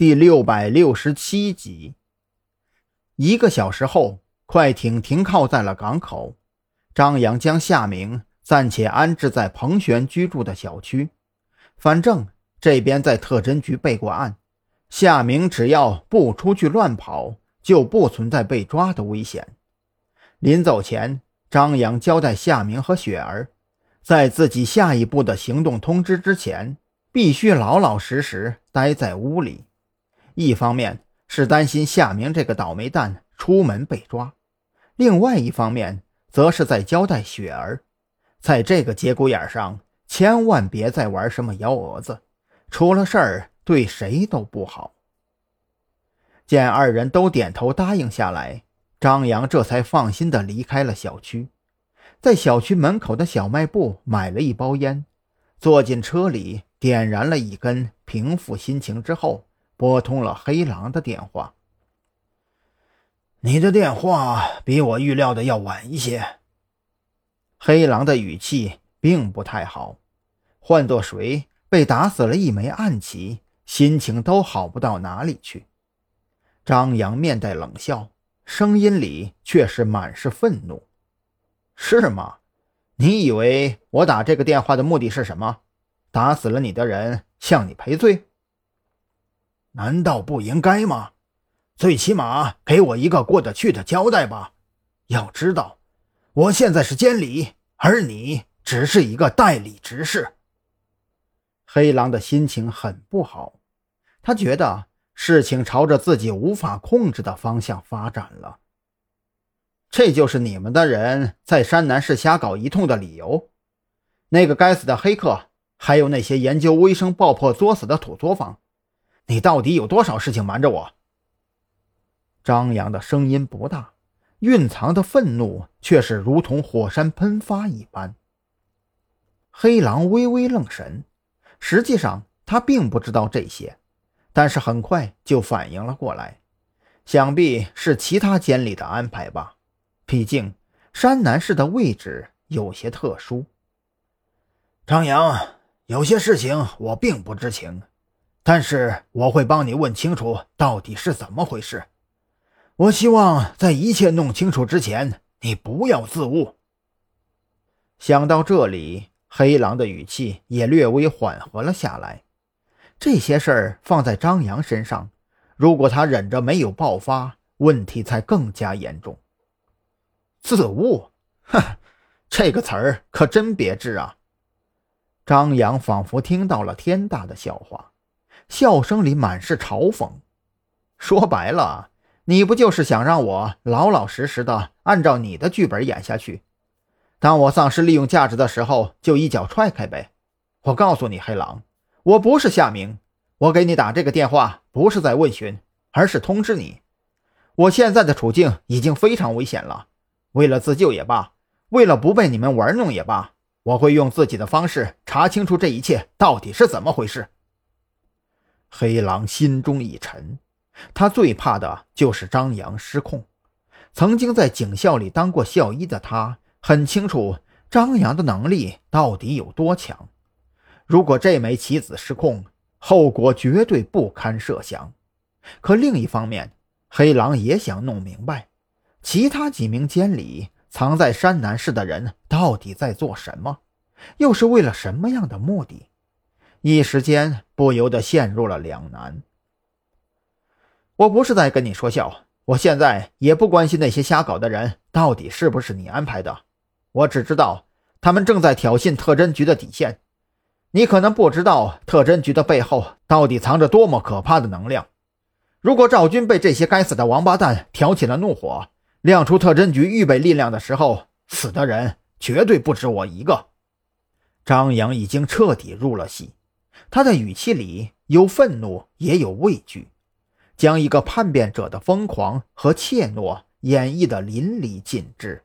第六百六十七集。一个小时后，快艇停靠在了港口。张扬将夏明暂且安置在彭璇居住的小区，反正这边在特侦局备过案，夏明只要不出去乱跑，就不存在被抓的危险。临走前，张扬交代夏明和雪儿，在自己下一步的行动通知之前。必须老老实实待在屋里。一方面是担心夏明这个倒霉蛋出门被抓，另外一方面则是在交代雪儿，在这个节骨眼上，千万别再玩什么幺蛾子，出了事儿对谁都不好。见二人都点头答应下来，张扬这才放心的离开了小区，在小区门口的小卖部买了一包烟，坐进车里。点燃了一根，平复心情之后，拨通了黑狼的电话。你的电话比我预料的要晚一些。黑狼的语气并不太好，换做谁被打死了一枚暗棋，心情都好不到哪里去。张扬面带冷笑，声音里却是满是愤怒：“是吗？你以为我打这个电话的目的是什么？”打死了你的人向你赔罪，难道不应该吗？最起码给我一个过得去的交代吧。要知道，我现在是监理，而你只是一个代理执事。黑狼的心情很不好，他觉得事情朝着自己无法控制的方向发展了。这就是你们的人在山南市瞎搞一通的理由？那个该死的黑客！还有那些研究微生爆破作死的土作坊，你到底有多少事情瞒着我？张扬的声音不大，蕴藏的愤怒却是如同火山喷发一般。黑狼微微愣神，实际上他并不知道这些，但是很快就反应了过来，想必是其他监理的安排吧。毕竟山南市的位置有些特殊。张扬。有些事情我并不知情，但是我会帮你问清楚到底是怎么回事。我希望在一切弄清楚之前，你不要自误。想到这里，黑狼的语气也略微缓和了下来。这些事儿放在张扬身上，如果他忍着没有爆发，问题才更加严重。自误，哼，这个词儿可真别致啊！张扬仿佛听到了天大的笑话，笑声里满是嘲讽。说白了，你不就是想让我老老实实的按照你的剧本演下去？当我丧失利用价值的时候，就一脚踹开呗！我告诉你，黑狼，我不是夏明，我给你打这个电话不是在问询，而是通知你，我现在的处境已经非常危险了。为了自救也罢，为了不被你们玩弄也罢。我会用自己的方式查清楚这一切到底是怎么回事。黑狼心中一沉，他最怕的就是张扬失控。曾经在警校里当过校医的他，很清楚张扬的能力到底有多强。如果这枚棋子失控，后果绝对不堪设想。可另一方面，黑狼也想弄明白，其他几名监理。藏在山南市的人到底在做什么？又是为了什么样的目的？一时间不由得陷入了两难。我不是在跟你说笑，我现在也不关心那些瞎搞的人到底是不是你安排的，我只知道他们正在挑衅特侦局的底线。你可能不知道特侦局的背后到底藏着多么可怕的能量。如果赵军被这些该死的王八蛋挑起了怒火，亮出特侦局预备力量的时候，死的人绝对不止我一个。张扬已经彻底入了戏，他的语气里有愤怒，也有畏惧，将一个叛变者的疯狂和怯懦演绎的淋漓尽致。